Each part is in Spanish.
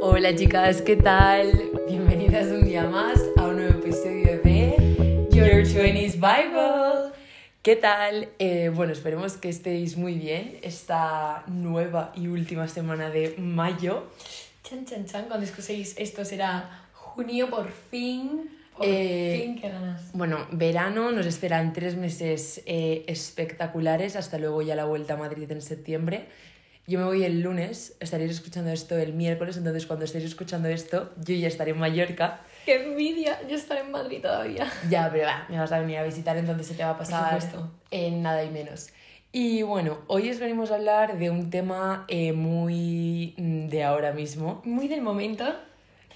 Hola chicas, ¿qué tal? Bienvenidas un día más a un nuevo episodio de Your 20s Bible. ¿Qué tal? Eh, bueno, esperemos que estéis muy bien esta nueva y última semana de mayo. Chan, chan, chan, cuando escuchéis esto será junio por fin. Por Eh, fin, qué ganas. Bueno, verano, nos esperan tres meses eh, espectaculares, hasta luego ya la vuelta a Madrid en septiembre. Yo me voy el lunes, estaréis escuchando esto el miércoles, entonces cuando estéis escuchando esto, yo ya estaré en Mallorca. ¡Qué envidia! Yo estaré en Madrid todavía. Ya, pero va, me vas a venir a visitar, entonces se te va a pasar en nada y menos. Y bueno, hoy os venimos a hablar de un tema eh, muy mm, de ahora mismo, Muy del momento.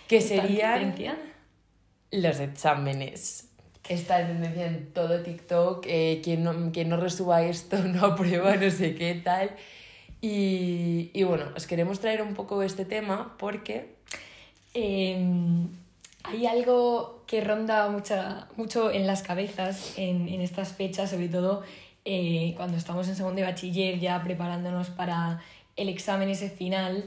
que serían los exámenes. Está en tendencia en todo TikTok, eh, quien, no, quien no resuba esto no aprueba, no sé qué tal. Y, y bueno, os queremos traer un poco este tema porque Eh, hay algo que ronda mucha, mucho en las cabezas en, en estas fechas, sobre todo eh, cuando estamos en segundo de bachiller ya preparándonos para el examen ese final.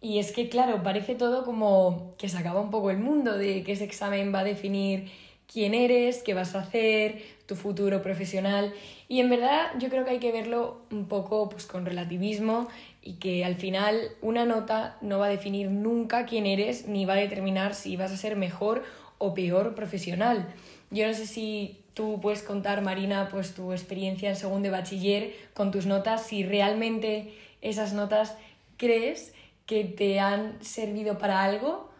Y es que, claro, parece todo como que se acaba un poco el mundo, de que ese examen va a definir quién eres, qué vas a hacer, tu futuro profesional. Y en verdad yo creo que hay que verlo un poco pues, con relativismo y que al final una nota no va a definir nunca quién eres ni va a determinar si vas a ser mejor o peor profesional. Yo no sé si tú puedes contar, Marina, pues tu experiencia en segundo de bachiller con tus notas, si realmente esas notas crees que te han servido para algo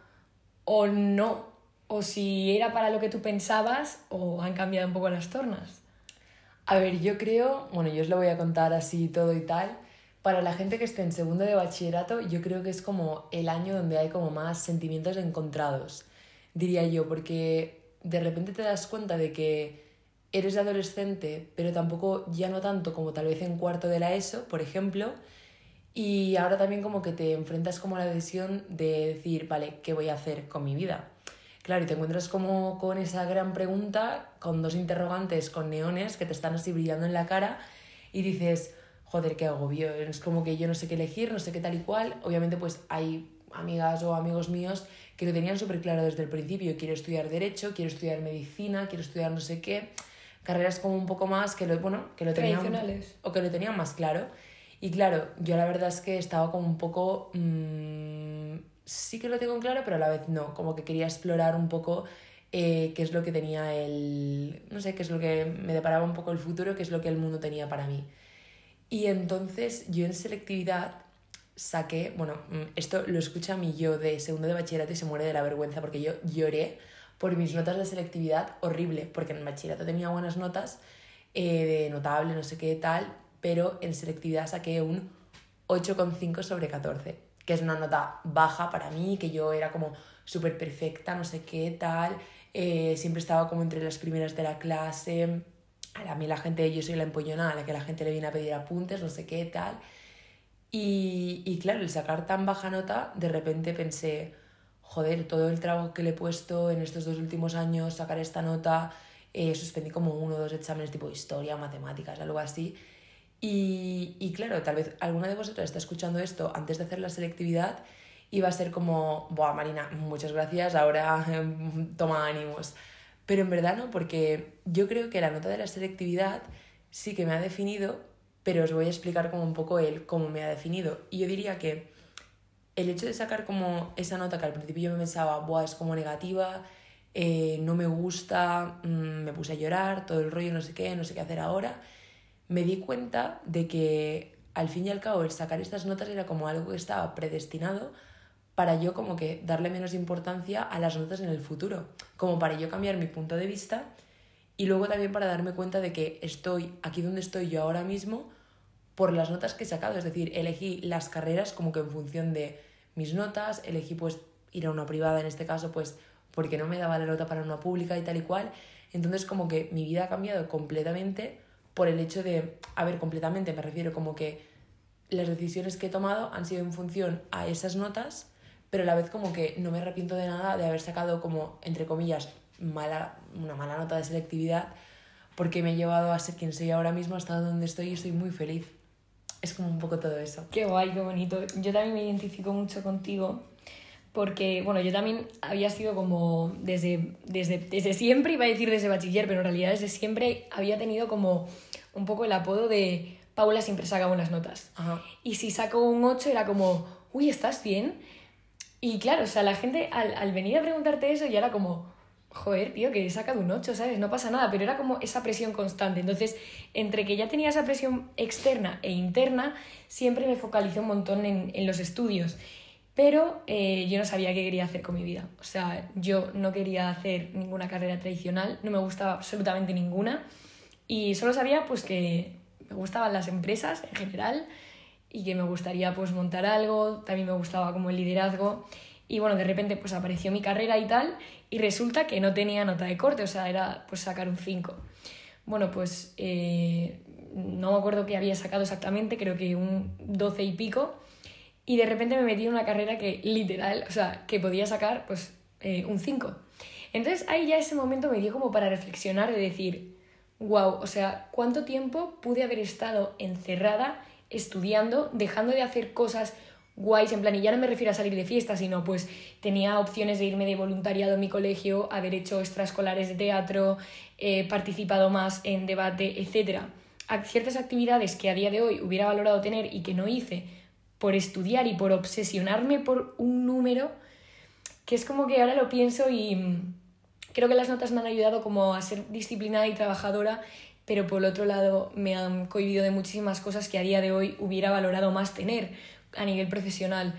o no, o si era para lo que tú pensabas o han cambiado un poco las tornas. A ver, yo creo, bueno, yo os lo voy a contar así todo y tal. Para la gente que esté en segundo de bachillerato, yo creo que es como el año donde hay como más sentimientos encontrados, diría yo, porque de repente te das cuenta de que eres adolescente, pero tampoco ya no tanto como tal vez en cuarto de la ESO, por ejemplo, y ahora también como que te enfrentas como a la decisión de decir, vale, ¿qué voy a hacer con mi vida? Claro, y te encuentras como con esa gran pregunta, con dos interrogantes con neones que te están así brillando en la cara y dices, joder, qué agobio, es como que yo no sé qué elegir, no sé qué tal y cual. Obviamente pues hay amigas o amigos míos que lo tenían súper claro desde el principio, quiero estudiar derecho, quiero estudiar medicina, quiero estudiar no sé qué, carreras como un poco más que lo, bueno, que lo tenían o que lo tenían más claro. Y claro, yo la verdad es que estaba como un poco... mm, sí que lo tengo claro, pero a la vez no. Como que quería explorar un poco eh, qué es lo que tenía el... No sé, qué es lo que me deparaba un poco el futuro, qué es lo que el mundo tenía para mí. Y entonces yo en selectividad saqué, bueno, mm, esto lo escucha mi yo de segundo de bachillerato y se muere de la vergüenza porque yo lloré por mis notas de selectividad horrible, porque en bachillerato tenía buenas notas, eh, de notable, no sé qué tal, pero en selectividad saqué un 8,5 sobre 14, que es una nota baja para mí, que yo era como súper perfecta, no sé qué tal, eh, siempre estaba como entre las primeras de la clase, a mí la gente, yo soy la empollona a la que la gente le viene a pedir apuntes, no sé qué tal. Y, y claro, el sacar tan baja nota, de repente pensé, joder, todo el trabajo que le he puesto en estos dos últimos años, sacar esta nota, eh, suspendí como uno o dos exámenes tipo historia, matemáticas, algo así. Y, y claro, tal vez alguna de vosotras está escuchando esto antes de hacer la selectividad y va a ser como, Buah, Marina, muchas gracias, ahora em, toma ánimos. Pero en verdad no, porque yo creo que la nota de la selectividad sí que me ha definido, pero os voy a explicar como un poco el cómo me ha definido. Y yo diría que el hecho de sacar como esa nota que al principio yo me pensaba, Buah, es como negativa, eh, no me gusta, mm, me puse a llorar, todo el rollo, no sé qué, no sé qué hacer ahora, me di cuenta de que al fin y al cabo el sacar estas notas era como algo que estaba predestinado para yo como que darle menos importancia a las notas en el futuro, como para yo cambiar mi punto de vista y luego también para darme cuenta de que estoy aquí donde estoy yo ahora mismo por las notas que he sacado, es decir, elegí las carreras como que en función de mis notas, elegí pues ir a una privada en este caso pues porque no me daba la nota para una pública y tal y cual, entonces como que mi vida ha cambiado completamente por el hecho de, a ver, completamente me refiero como que las decisiones que he tomado han sido en función a esas notas, pero a la vez como que no me arrepiento de nada de haber sacado como, entre comillas, mala, una mala nota de selectividad, porque me ha llevado a ser quien soy ahora mismo, hasta donde estoy y estoy muy feliz. Es como un poco todo eso. Qué guay, qué bonito. Yo también me identifico mucho contigo porque, bueno, yo también había sido como desde, desde, desde siempre, iba a decir desde bachiller, pero en realidad desde siempre había tenido como un poco el apodo de Paula siempre saca buenas notas. Y si saco un 8 era como, uy, ¿estás bien? Y claro, o sea, la gente al, al venir a preguntarte eso ya era como, joder, tío, que he sacado un 8, ¿sabes? No pasa nada, pero era como esa presión constante. Entonces, entre que ya tenía esa presión externa e interna, siempre me focalicé un montón en, en los estudios. Pero eh, yo no sabía qué quería hacer con mi vida. O sea, yo no quería hacer ninguna carrera tradicional, no me gustaba absolutamente ninguna. Y solo sabía pues que me gustaban las empresas en general y que me gustaría pues montar algo, también me gustaba como el liderazgo. Y bueno, de repente pues apareció mi carrera y tal, y resulta que no tenía nota de corte, o sea, era pues sacar un 5. Bueno, pues eh, no me acuerdo qué había sacado exactamente, creo que un 12 y pico y de repente me metí en una carrera que literal, o sea, que podía sacar pues eh, un 5. Entonces ahí ya ese momento me dio como para reflexionar de decir, wow, o sea, ¿cuánto tiempo pude haber estado encerrada estudiando, dejando de hacer cosas guays, en plan, y ya no me refiero a salir de fiesta, sino pues tenía opciones de irme de voluntariado en mi colegio, haber hecho extraescolares de teatro, eh, participado más en debate, etc. ciertas actividades que a día de hoy hubiera valorado tener y que no hice por estudiar y por obsesionarme por un número, que es como que ahora lo pienso y mm, creo que las notas me han ayudado como a ser disciplinada y trabajadora, pero por otro lado me han cohibido de muchísimas cosas que a día de hoy hubiera valorado más tener a nivel profesional.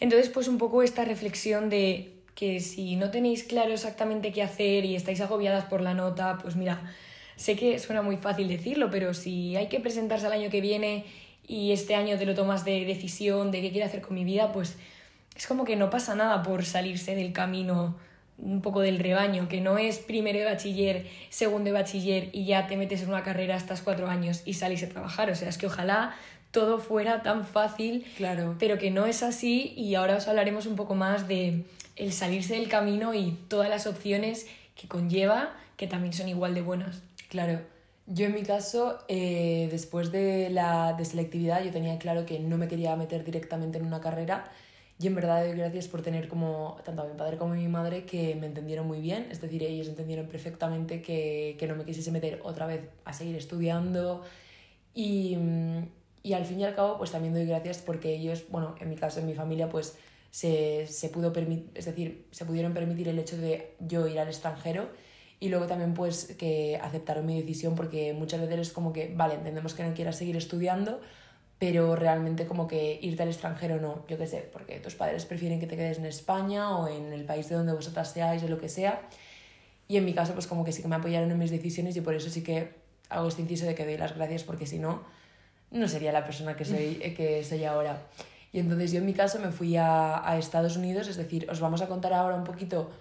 Entonces, pues un poco esta reflexión de que si no tenéis claro exactamente qué hacer y estáis agobiadas por la nota, pues mira, sé que suena muy fácil decirlo, pero si hay que presentarse al año que viene y este año te lo tomas de decisión de qué quiero hacer con mi vida, pues es como que no pasa nada por salirse del camino un poco del rebaño, que no es primero de bachiller, segundo de bachiller y ya te metes en una carrera hasta cuatro años y sales a trabajar. O sea, es que ojalá todo fuera tan fácil, claro. pero que no es así y ahora os hablaremos un poco más de el salirse del camino y todas las opciones que conlleva, que también son igual de buenas. Claro. Yo en mi caso, eh, después de la de selectividad, yo tenía claro que no me quería meter directamente en una carrera y en verdad doy gracias por tener como tanto a mi padre como a mi madre que me entendieron muy bien, es decir, ellos entendieron perfectamente que, que no me quisiese meter otra vez a seguir estudiando y, y al fin y al cabo pues también doy gracias porque ellos, bueno, en mi caso, en mi familia pues se, se pudo permitir, es decir, se pudieron permitir el hecho de yo ir al extranjero y luego también pues que aceptaron mi decisión porque muchas veces es como que, vale, entendemos que no quieras seguir estudiando, pero realmente como que irte al extranjero no, yo qué sé, porque tus padres prefieren que te quedes en España o en el país de donde vosotras seáis o lo que sea. Y en mi caso pues como que sí que me apoyaron en mis decisiones y por eso sí que hago este inciso de que doy las gracias porque si no, no sería la persona que soy, que soy ahora. Y entonces yo en mi caso me fui a, a Estados Unidos, es decir, os vamos a contar ahora un poquito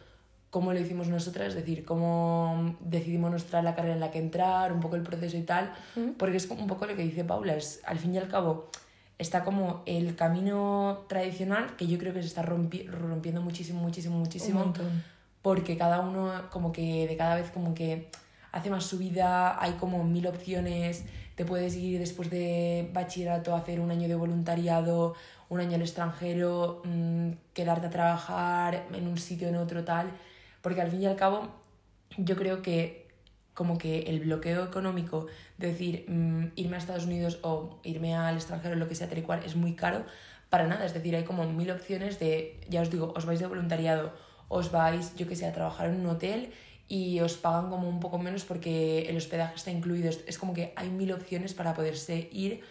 cómo lo hicimos nosotras, es decir, cómo decidimos nuestra la carrera en la que entrar, un poco el proceso y tal, porque es un poco lo que dice Paula, es al fin y al cabo está como el camino tradicional que yo creo que se está rompiendo muchísimo, muchísimo, muchísimo, porque cada uno como que de cada vez como que hace más su vida, hay como mil opciones, te puedes ir después de bachillerato a hacer un año de voluntariado, un año al extranjero, mm, quedarte a trabajar en un sitio, en otro, tal porque al fin y al cabo yo creo que como que el bloqueo económico de decir mm, irme a Estados Unidos o irme al extranjero, lo que sea, tal y cual, es muy caro para nada. Es decir, hay como mil opciones de, ya os digo, os vais de voluntariado, os vais, yo que sé, a trabajar en un hotel y os pagan como un poco menos porque el hospedaje está incluido. Es como que hay mil opciones para poderse ir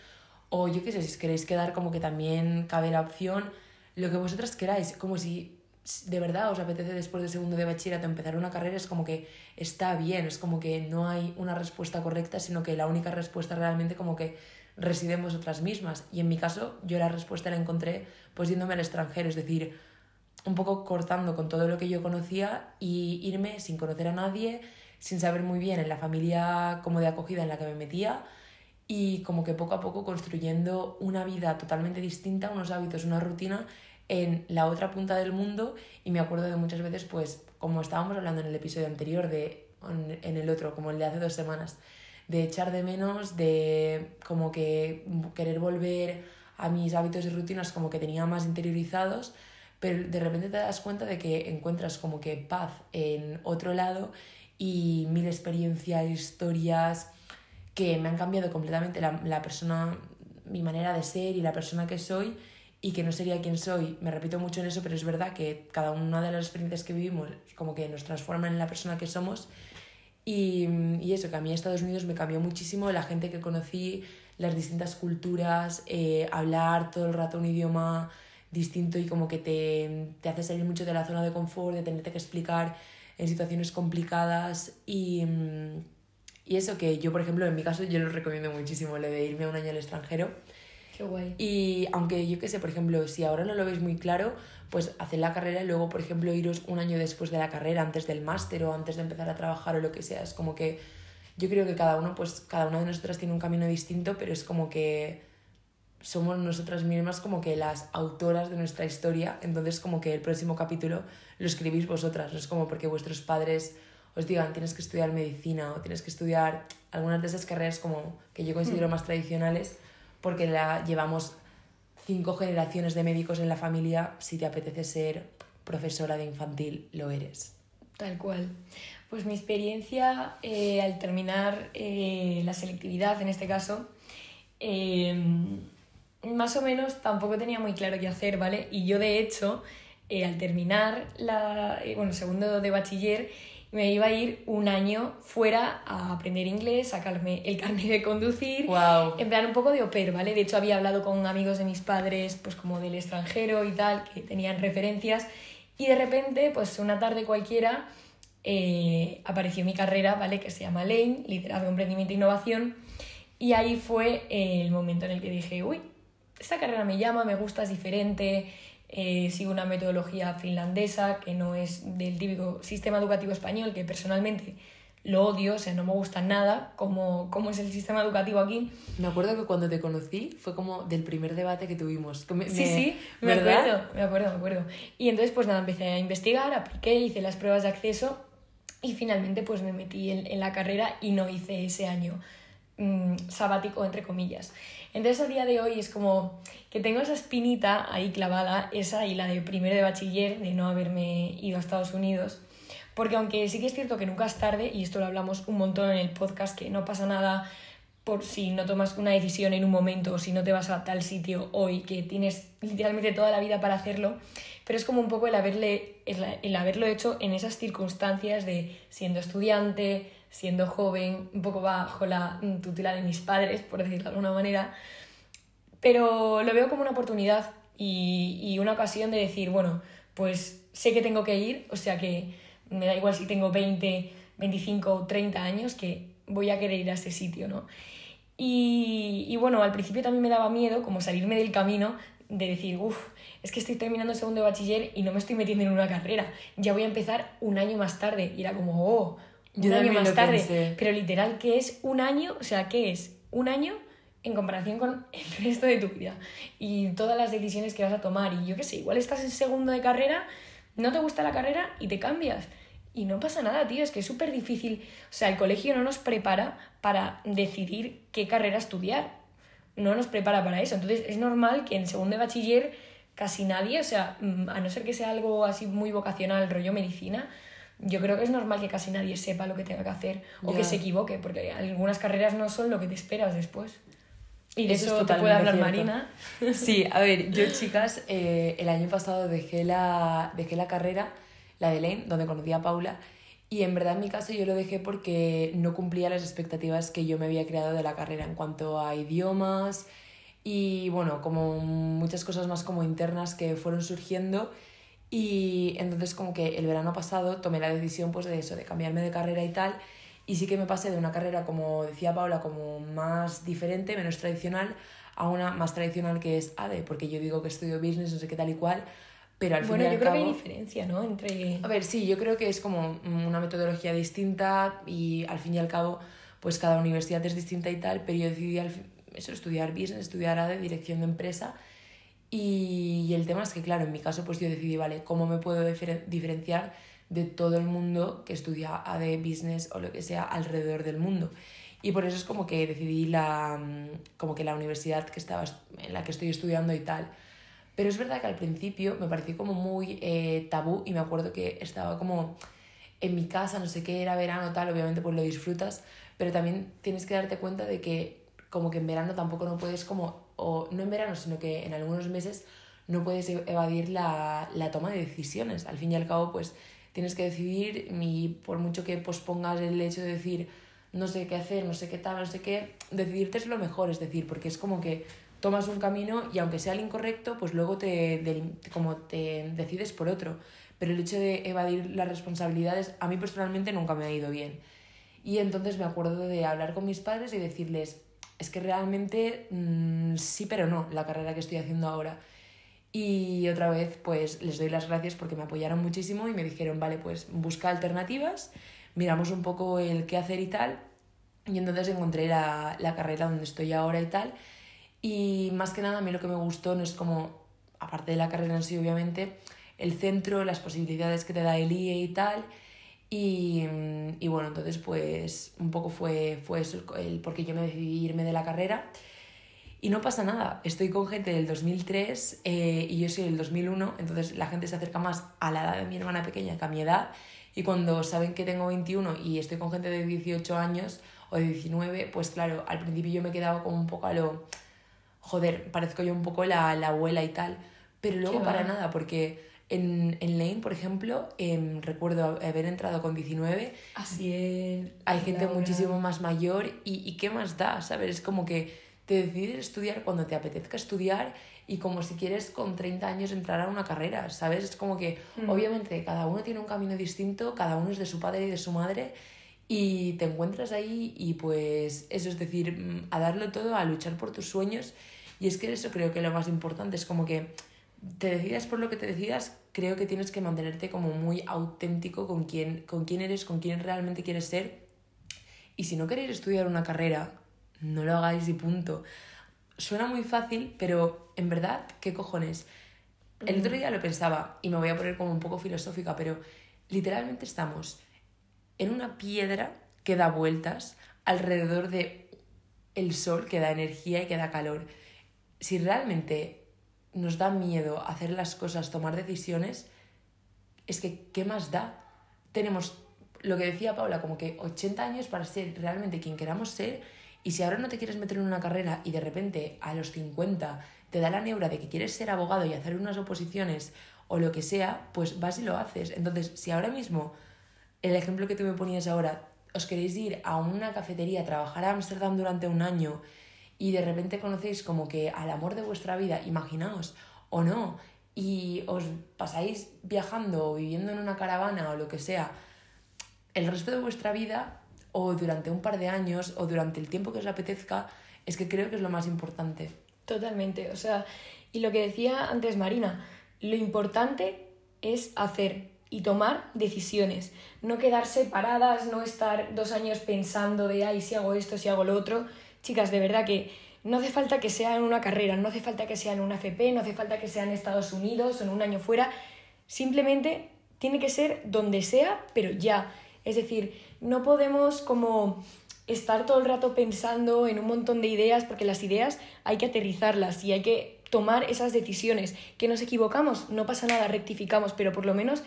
o yo qué sé, si queréis quedar como que también cabe la opción, lo que vosotras queráis, como si de verdad os apetece después de segundo de bachillerato empezar una carrera, es como que está bien, es como que no hay una respuesta correcta, sino que la única respuesta realmente como que reside en vosotras mismas. Y en mi caso, yo la respuesta la encontré pues yéndome al extranjero, es decir, un poco cortando con todo lo que yo conocía y irme sin conocer a nadie, sin saber muy bien en la familia como de acogida en la que me metía y como que poco a poco construyendo una vida totalmente distinta, unos hábitos, una rutina en la otra punta del mundo y me acuerdo de muchas veces, pues, como estábamos hablando en el episodio anterior, de, en el otro, como el de hace dos semanas, de echar de menos, de como que querer volver a mis hábitos y rutinas como que tenía más interiorizados, pero de repente te das cuenta de que encuentras como que paz en otro lado y mil experiencias, historias que me han cambiado completamente la, la persona, mi manera de ser y la persona que soy y que no sería quien soy. Me repito mucho en eso, pero es verdad que cada una de las experiencias que vivimos como que nos transforman en la persona que somos. Y, y eso, que a mí Estados Unidos me cambió muchísimo, la gente que conocí, las distintas culturas, eh, hablar todo el rato un idioma distinto y como que te, te hace salir mucho de la zona de confort, de tenerte que explicar en situaciones complicadas y, y eso que yo, por ejemplo, en mi caso, yo lo recomiendo muchísimo, lo de irme un año al extranjero y aunque yo qué sé, por ejemplo, si ahora no lo veis muy claro, pues haced la carrera y luego, por ejemplo, iros un año después de la carrera, antes del máster o antes de empezar a trabajar o lo que sea. Es como que yo creo que cada uno, pues cada una de nosotras tiene un camino distinto, pero es como que somos nosotras mismas como que las autoras de nuestra historia, entonces como que el próximo capítulo lo escribís vosotras, no es como porque vuestros padres os digan tienes que estudiar medicina o tienes que estudiar algunas de esas carreras como que yo considero mm. más tradicionales, porque la llevamos cinco generaciones de médicos en la familia, si te apetece ser profesora de infantil, lo eres. Tal cual. Pues mi experiencia al terminar la selectividad, en este caso, más o menos tampoco tenía muy claro qué hacer, ¿vale? Y yo, de hecho, al terminar la, bueno, segundo de bachiller, me iba a ir un año fuera a aprender inglés, sacarme el carnet de conducir, wow. en plan un poco de oper, ¿vale? De hecho había hablado con amigos de mis padres, pues como del extranjero y tal, que tenían referencias, y de repente, pues una tarde cualquiera, eh, apareció mi carrera, ¿vale? Que se llama Lane, Liderazgo, Emprendimiento e Innovación, y ahí fue el momento en el que dije, uy, esta carrera me llama, me gusta, es diferente, eh, sigo una metodología finlandesa que no es del típico sistema educativo español, que personalmente lo odio, o sea, no me gusta nada como, es el sistema educativo aquí. Me acuerdo que cuando te conocí fue como del primer debate que tuvimos. sí, sí, me acuerdo, me acuerdo, me acuerdo. Y entonces pues nada, empecé a investigar, apliqué, hice las pruebas de acceso y finalmente pues me metí en, en la carrera y no hice ese año mm, sabático, entre comillas. Entonces a día de hoy es como que tengo esa espinita ahí clavada, esa y la de primero de bachiller, de no haberme ido a Estados Unidos. Porque aunque sí que es cierto que nunca es tarde, y esto lo hablamos un montón en el podcast, que no pasa nada por si no tomas una decisión en un momento o si no te vas a tal sitio hoy, que tienes literalmente toda la vida para hacerlo, pero es como un poco el, haberle, el haberlo hecho en esas circunstancias de siendo estudiante, siendo joven, un poco bajo la tutela de mis padres, por decirlo de alguna manera, pero lo veo como una oportunidad y, y una ocasión de decir, bueno, pues sé que tengo que ir, o sea que me da igual si tengo 20, 25 o 30 años, que voy a querer ir a ese sitio, ¿no? Y, y, bueno, al principio también me daba miedo como salirme del camino de decir, uff, es que estoy terminando segundo de bachiller y no me estoy metiendo en una carrera, ya voy a empezar un año más tarde. Y era como, oh, un año más tarde. Pero literal, ¿qué es un año? O sea, ¿qué es un año en comparación con el resto de tu vida? Y todas las decisiones que vas a tomar. Y yo qué sé, igual estás en segundo de carrera, no te gusta la carrera y te cambias. Y no pasa nada, tío, es que es súper difícil. O sea, el colegio no nos prepara para decidir qué carrera estudiar. No nos prepara para eso. Entonces es normal que en segundo de bachiller casi nadie, o sea, mm, a no ser que sea algo así muy vocacional, rollo medicina, yo creo que es normal que casi nadie sepa lo que tenga que hacer o que se equivoque, porque algunas carreras no son lo que te esperas después. Y de eso, te puede hablar Marina. Sí, a ver, yo chicas, eh, el año pasado dejé la, dejé la carrera, la de Lane, donde conocí a Paula, y en verdad en mi caso yo lo dejé porque no cumplía las expectativas que yo me había creado de la carrera en cuanto a idiomas y bueno, como muchas cosas más como internas que fueron surgiendo y entonces como que el verano pasado tomé la decisión pues de eso, de cambiarme de carrera y tal. Y sí que me pasé de una carrera, como decía Paula, como más diferente, menos tradicional, a una más tradicional que es ADE, porque yo digo que estudio business, no sé qué tal y cual, pero al bueno, fin y al yo creo que hay diferencia, ¿no? Entre... A ver, sí, yo creo que es como una metodología distinta y al fin y al cabo, pues cada universidad es distinta y tal, pero yo decidí eso, estudiar business, estudiar ADE, dirección de empresa, y, el tema es que, claro, en mi caso, pues yo decidí, vale, ¿cómo me puedo diferenciar de todo el mundo que estudia AD, business o lo que sea alrededor del mundo? Y por eso es como que decidí la, mm, como que la universidad que estaba, en la que estoy estudiando y tal. Pero es verdad que al principio me pareció como muy eh, tabú y me acuerdo que estaba como en mi casa, no sé qué, era verano, tal, obviamente pues lo disfrutas, pero también tienes que darte cuenta de que como que en verano tampoco no puedes como, o no en verano, sino que en algunos meses no puedes e-, evadir la, la toma de decisiones. Al fin y al cabo, pues tienes que decidir y por mucho que pospongas el hecho de decir no sé qué hacer, no sé qué tal, no sé qué, decidirte es lo mejor, es decir, porque es como que tomas un camino y aunque sea el incorrecto, pues luego te, como te decides por otro. Pero el hecho de evadir las responsabilidades a mí personalmente nunca me ha ido bien. Y entonces me acuerdo de hablar con mis padres y decirles, es que realmente mm, sí, pero no, la carrera que estoy haciendo ahora. Y otra vez, pues les doy las gracias porque me apoyaron muchísimo y me dijeron, vale, pues busca alternativas, miramos un poco el qué hacer y tal. Y entonces encontré la, la carrera donde estoy ahora y tal. Y más que nada, a mí lo que me gustó no es como, aparte de la carrera en sí, obviamente, el centro, las posibilidades que te da el IE y tal. Y, y bueno, entonces pues un poco fue, fue eso el porque yo me decidí irme de la carrera. Y no pasa nada, estoy con gente del 2003 eh, y yo soy del 2001, entonces la gente se acerca más a la edad de mi hermana pequeña que a mi edad. Y cuando saben que tengo 21 y estoy con gente de 18 años o de 19, pues claro, al principio yo me quedaba como un poco a lo, joder, parezco yo un poco la, la abuela y tal, pero luego para nada, porque en, en Lane, por ejemplo, em, recuerdo haber entrado con 19. Así es. Hay gente muchísimo más mayor y, y qué más da, ¿sabes? Es como que te decides estudiar cuando te apetezca estudiar y como si quieres con 30 años entrar a una carrera, ¿sabes? Es como que mm. obviamente cada uno tiene un camino distinto, cada uno es de su padre y de su madre y te encuentras ahí y pues eso es decir, mm, a darlo todo, a luchar por tus sueños y es que eso creo que lo más importante es como que te decidas por lo que te decidas, creo que tienes que mantenerte como muy auténtico con quién, con quién eres, con quién realmente quieres ser. Y si no queréis estudiar una carrera, no lo hagáis y punto. Suena muy fácil, pero en verdad, ¿qué cojones? El otro día lo pensaba y me voy a poner como un poco filosófica, pero literalmente estamos en una piedra que da vueltas alrededor de el sol que da energía y que da calor si realmente nos da miedo hacer las cosas, tomar decisiones, es que ¿qué más da? Tenemos lo que decía Paula, como que 80 años para ser realmente quien queramos ser, y si ahora no te quieres meter en una carrera y de repente a los 50 te da la neura de que quieres ser abogado y hacer unas oposiciones o lo que sea, pues vas y lo haces. Entonces, si ahora mismo, el ejemplo que tú me ponías ahora, os queréis ir a una cafetería trabajar a Ámsterdam durante un año y de repente conocéis como que al amor de vuestra vida, imaginaos o no, y os pasáis viajando o viviendo en una caravana o lo que sea, el resto de vuestra vida o durante un par de años o durante el tiempo que os apetezca, es que creo que es lo más importante. Totalmente, o sea, y lo que decía antes Marina, lo importante es hacer y tomar decisiones, no quedarse paradas, no estar dos años pensando de, ay, si hago esto, si hago lo otro, chicas, de verdad que no hace falta que sea en una carrera, no hace falta que sea en una FP, no hace falta que sea en Estados Unidos o en un año fuera, simplemente tiene que ser donde sea, pero ya. Es decir, no podemos como estar todo el rato pensando en un montón de ideas, porque las ideas hay que aterrizarlas y hay que tomar esas decisiones. Que nos equivocamos, no pasa nada, rectificamos, pero por lo menos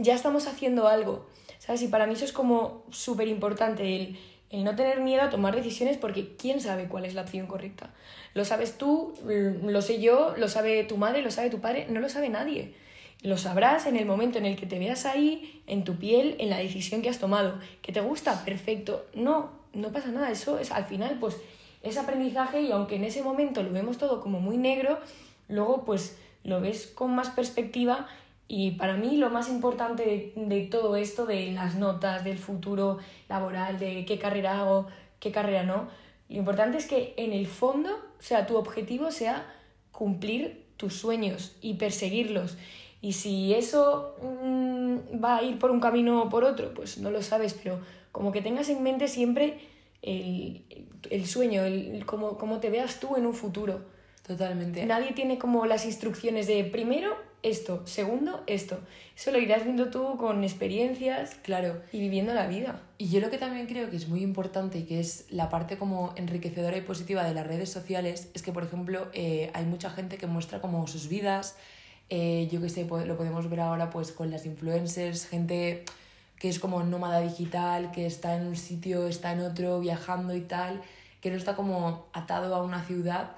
ya estamos haciendo algo. ¿Sabes? Y para mí eso es como súper importante, el el no tener miedo a tomar decisiones porque quién sabe cuál es la opción correcta. Lo sabes tú, lo sé yo, lo sabe tu madre, lo sabe tu padre, no lo sabe nadie. Lo sabrás en el momento en el que te veas ahí, en tu piel, en la decisión que has tomado. ¿Que te gusta? Perfecto. No, no pasa nada. Eso es al final, pues, es aprendizaje y aunque en ese momento lo vemos todo como muy negro, luego pues lo ves con más perspectiva y para mí lo más importante de, todo esto, de las notas, del futuro laboral, de qué carrera hago, qué carrera no, lo importante es que en el fondo, o sea, tu objetivo sea cumplir tus sueños y perseguirlos. Y si eso mm, va a ir por un camino o por otro, pues no lo sabes, pero como que tengas en mente siempre el, sueño, el, cómo, cómo te veas tú en un futuro. Totalmente. Nadie tiene como las instrucciones de primero esto, segundo esto. Eso lo irás viendo tú con experiencias Claro. y viviendo la vida. Y yo lo que también creo que es muy importante y que es la parte como enriquecedora y positiva de las redes sociales es que, por ejemplo, eh, hay mucha gente que muestra como sus vidas, eh, yo que sé, lo podemos ver ahora pues con las influencers, gente que es como nómada digital, que está en un sitio, está en otro, viajando y tal, que no está como atado a una ciudad.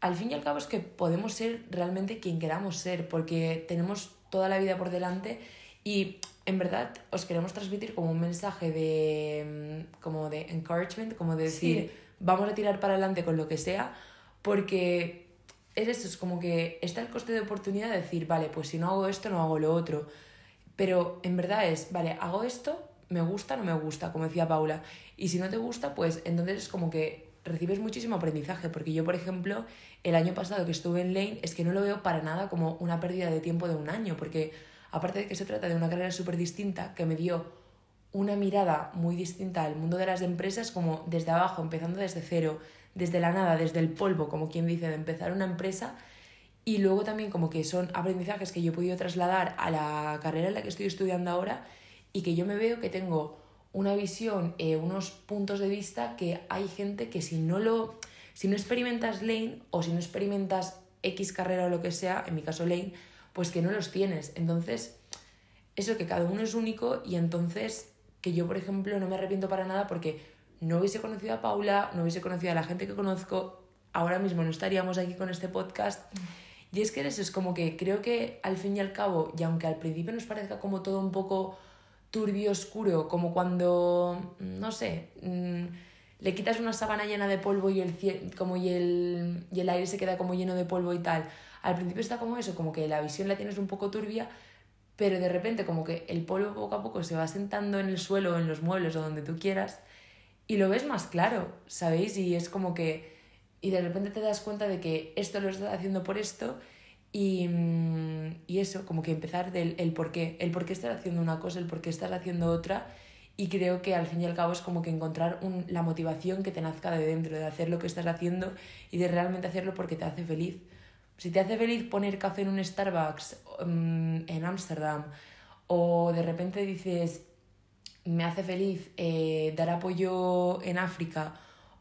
Al fin y al cabo es que podemos ser realmente quien queramos ser, porque tenemos toda la vida por delante y en verdad os queremos transmitir como un mensaje de mm, como de encouragement, como de decir, Sí. vamos a tirar para adelante con lo que sea, porque es eso, es como que está el coste de oportunidad de decir, vale, pues si no hago esto, no hago lo otro. Pero en verdad es, vale, hago esto, me gusta, no me gusta, como decía Paula. Y si no te gusta, pues entonces es como que recibes muchísimo aprendizaje. Porque yo, por ejemplo, el año pasado que estuve en Lane, es que no lo veo para nada como una pérdida de tiempo de un año. Porque aparte de que se trata de una carrera súper distinta, que me dio una mirada muy distinta al mundo de las empresas, como desde abajo, empezando desde cero, desde la nada, desde el polvo, como quien dice, de empezar una empresa. Y luego también como que son aprendizajes que yo he podido trasladar a la carrera en la que estoy estudiando ahora y que yo me veo que tengo una visión, eh, unos puntos de vista que hay gente que si no lo, si no experimentas Lane o si no experimentas X carrera o lo que sea, en mi caso Lane, pues que no los tienes. Entonces, eso que cada uno es único y entonces que yo, por ejemplo, no me arrepiento para nada porque no hubiese conocido a Paula, no hubiese conocido a la gente que conozco, ahora mismo no estaríamos aquí con este podcast. Y es que eso es como que creo que al fin y al cabo, y aunque al principio nos parezca como todo un poco turbio, oscuro, como cuando, no sé, mm, le quitas una sábana llena de polvo y el, como y, el, y el aire se queda como lleno de polvo y tal. Al principio está como eso, como que la visión la tienes un poco turbia, pero de repente como que el polvo poco a poco se va sentando en el suelo, en los muebles o donde tú quieras y lo ves más claro, ¿sabéis? Y es como que y de repente te das cuenta de que esto lo estás haciendo por esto y, mm, y eso, como que empezar del el por qué, el por qué estás haciendo una cosa, el por qué estás haciendo otra y creo que al fin y al cabo es como que encontrar un- la motivación que te nazca de dentro, de hacer lo que estás haciendo y de realmente hacerlo porque te hace feliz. Si te hace feliz poner café en un Starbucks mm, en Ámsterdam o de repente dices, me hace feliz eh, dar apoyo en África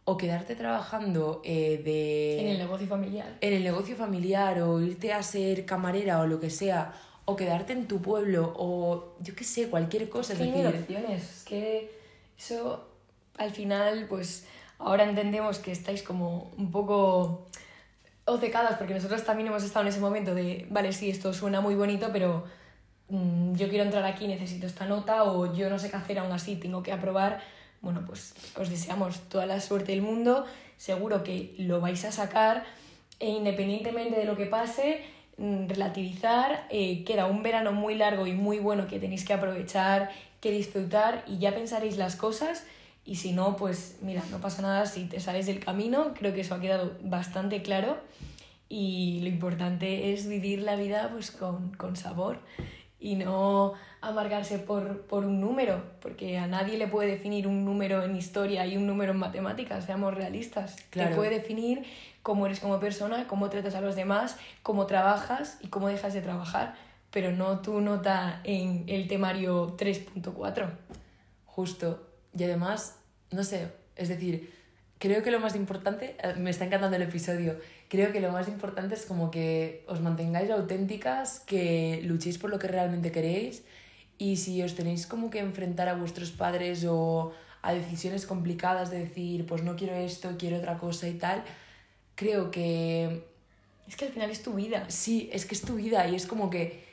o quedarte trabajando eh, de En el negocio familiar. en el negocio familiar o irte a ser camarera o lo que sea o quedarte en tu pueblo o yo qué sé, cualquier cosa. Es que decir, opciones. Es que eso, al final, pues ahora entendemos que estáis como un poco obcecadas, porque nosotros también hemos estado en ese momento de, vale, sí, esto suena muy bonito, pero mm, yo quiero entrar aquí, necesito esta nota, o yo no sé qué hacer aún así, tengo que aprobar. Bueno, pues os deseamos toda la suerte del mundo, seguro que lo vais a sacar, e independientemente de lo que pase, mm, relativizar, eh, queda un verano muy largo y muy bueno que tenéis que aprovechar, que disfrutar y ya pensaréis las cosas. Y si no, pues mira, no pasa nada si te sales del camino, creo que eso ha quedado bastante claro. Y lo importante es vivir la vida pues con, con sabor y no amargarse por, por un número, porque a nadie le puede definir un número en historia y un número en matemáticas, seamos realistas. Claro. Te puede definir cómo eres como persona, cómo tratas a los demás, cómo trabajas y cómo dejas de trabajar, pero no tu nota en el temario 3.4. justo. Y además, no sé, es decir, creo que lo más importante, eh, me está encantando el episodio, creo que lo más importante es como que os mantengáis auténticas, que luchéis por lo que realmente queréis y si os tenéis como que enfrentar a vuestros padres o a decisiones complicadas de decir, pues no quiero esto, quiero otra cosa y tal, creo que Es que al final es tu vida. Sí, es que es tu vida y es como que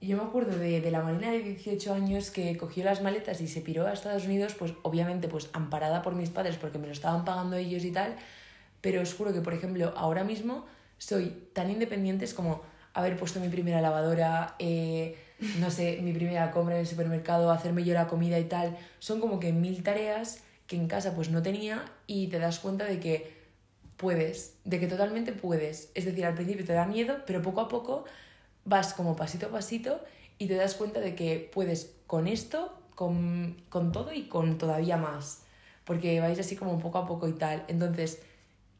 yo me acuerdo de, de la Marina de 18 años que cogió las maletas y se piró a Estados Unidos, pues obviamente pues amparada por mis padres porque me lo estaban pagando ellos y tal, pero os juro que por ejemplo ahora mismo soy tan independiente es como haber puesto mi primera lavadora, eh, no sé, mi primera compra en el supermercado, hacerme yo la comida y tal, son como que mil tareas que en casa pues no tenía y te das cuenta de que puedes, de que totalmente puedes. Es decir, al principio te da miedo, pero poco a poco vas como pasito a pasito y te das cuenta de que puedes con esto, con, con todo y con todavía más. Porque vais así como poco a poco y tal. Entonces,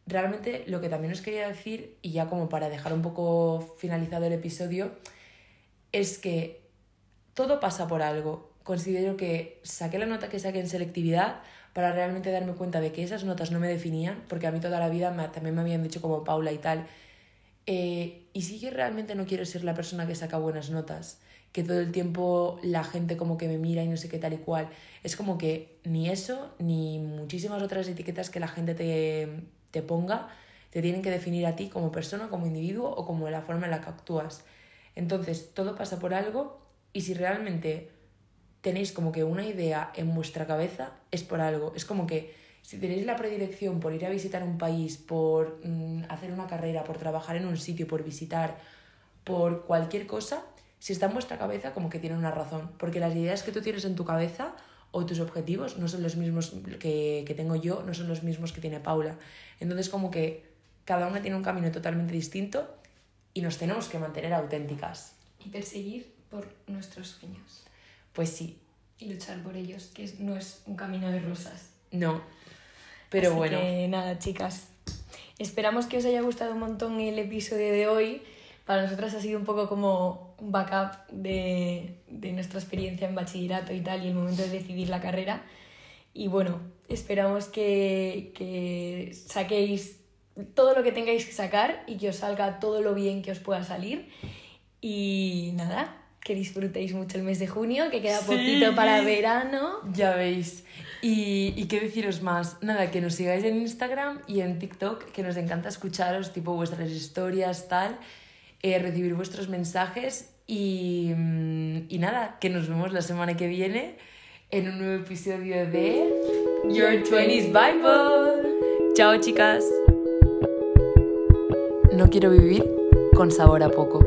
realmente lo que también os quería decir, y ya como para dejar un poco finalizado el episodio, es que todo pasa por algo. Considero que saqué la nota que saqué en selectividad para realmente darme cuenta de que esas notas no me definían, porque a mí toda la vida también me habían dicho como Paula y tal. Eh, y si yo realmente no quiero ser la persona que saca buenas notas, que todo el tiempo la gente como que me mira y no sé qué tal y cual, es como que ni eso, ni muchísimas otras etiquetas que la gente te, te ponga, te tienen que definir a ti como persona, como individuo o como la forma en la que actúas. Entonces, todo pasa por algo y si realmente tenéis como que una idea en vuestra cabeza, es por algo. Es como que si tenéis la predilección por ir a visitar un país, por mm, hacer una carrera, por trabajar en un sitio, por visitar, por cualquier cosa, si está en vuestra cabeza, como que tiene una razón. Porque las ideas que tú tienes en tu cabeza o tus objetivos no son los mismos que, que tengo yo, no son los mismos que tiene Paula. Entonces, como que cada una tiene un camino totalmente distinto y nos tenemos que mantener auténticas. Y perseguir por nuestros sueños. Pues sí. Y luchar por ellos, que no es un camino de rosas. No. Pero Así bueno. Que nada, chicas. Esperamos que os haya gustado un montón el episodio de hoy. Para nosotras ha sido un poco como un backup de, de nuestra experiencia en bachillerato y tal, y el momento de decidir la carrera. Y bueno, esperamos que, que saquéis todo lo que tengáis que sacar y que os salga todo lo bien que os pueda salir. Y nada, que disfrutéis mucho el mes de junio, que queda Sí. poquito para verano. Ya veis. Y, y qué deciros más. Nada, que nos sigáis en Instagram y en TikTok, que nos encanta escucharos, tipo vuestras historias, tal, eh, recibir vuestros mensajes y, mm, y nada, que nos vemos la semana que viene en un nuevo episodio de Your 20s Bible. Chao, chicas. No quiero vivir con sabor a poco.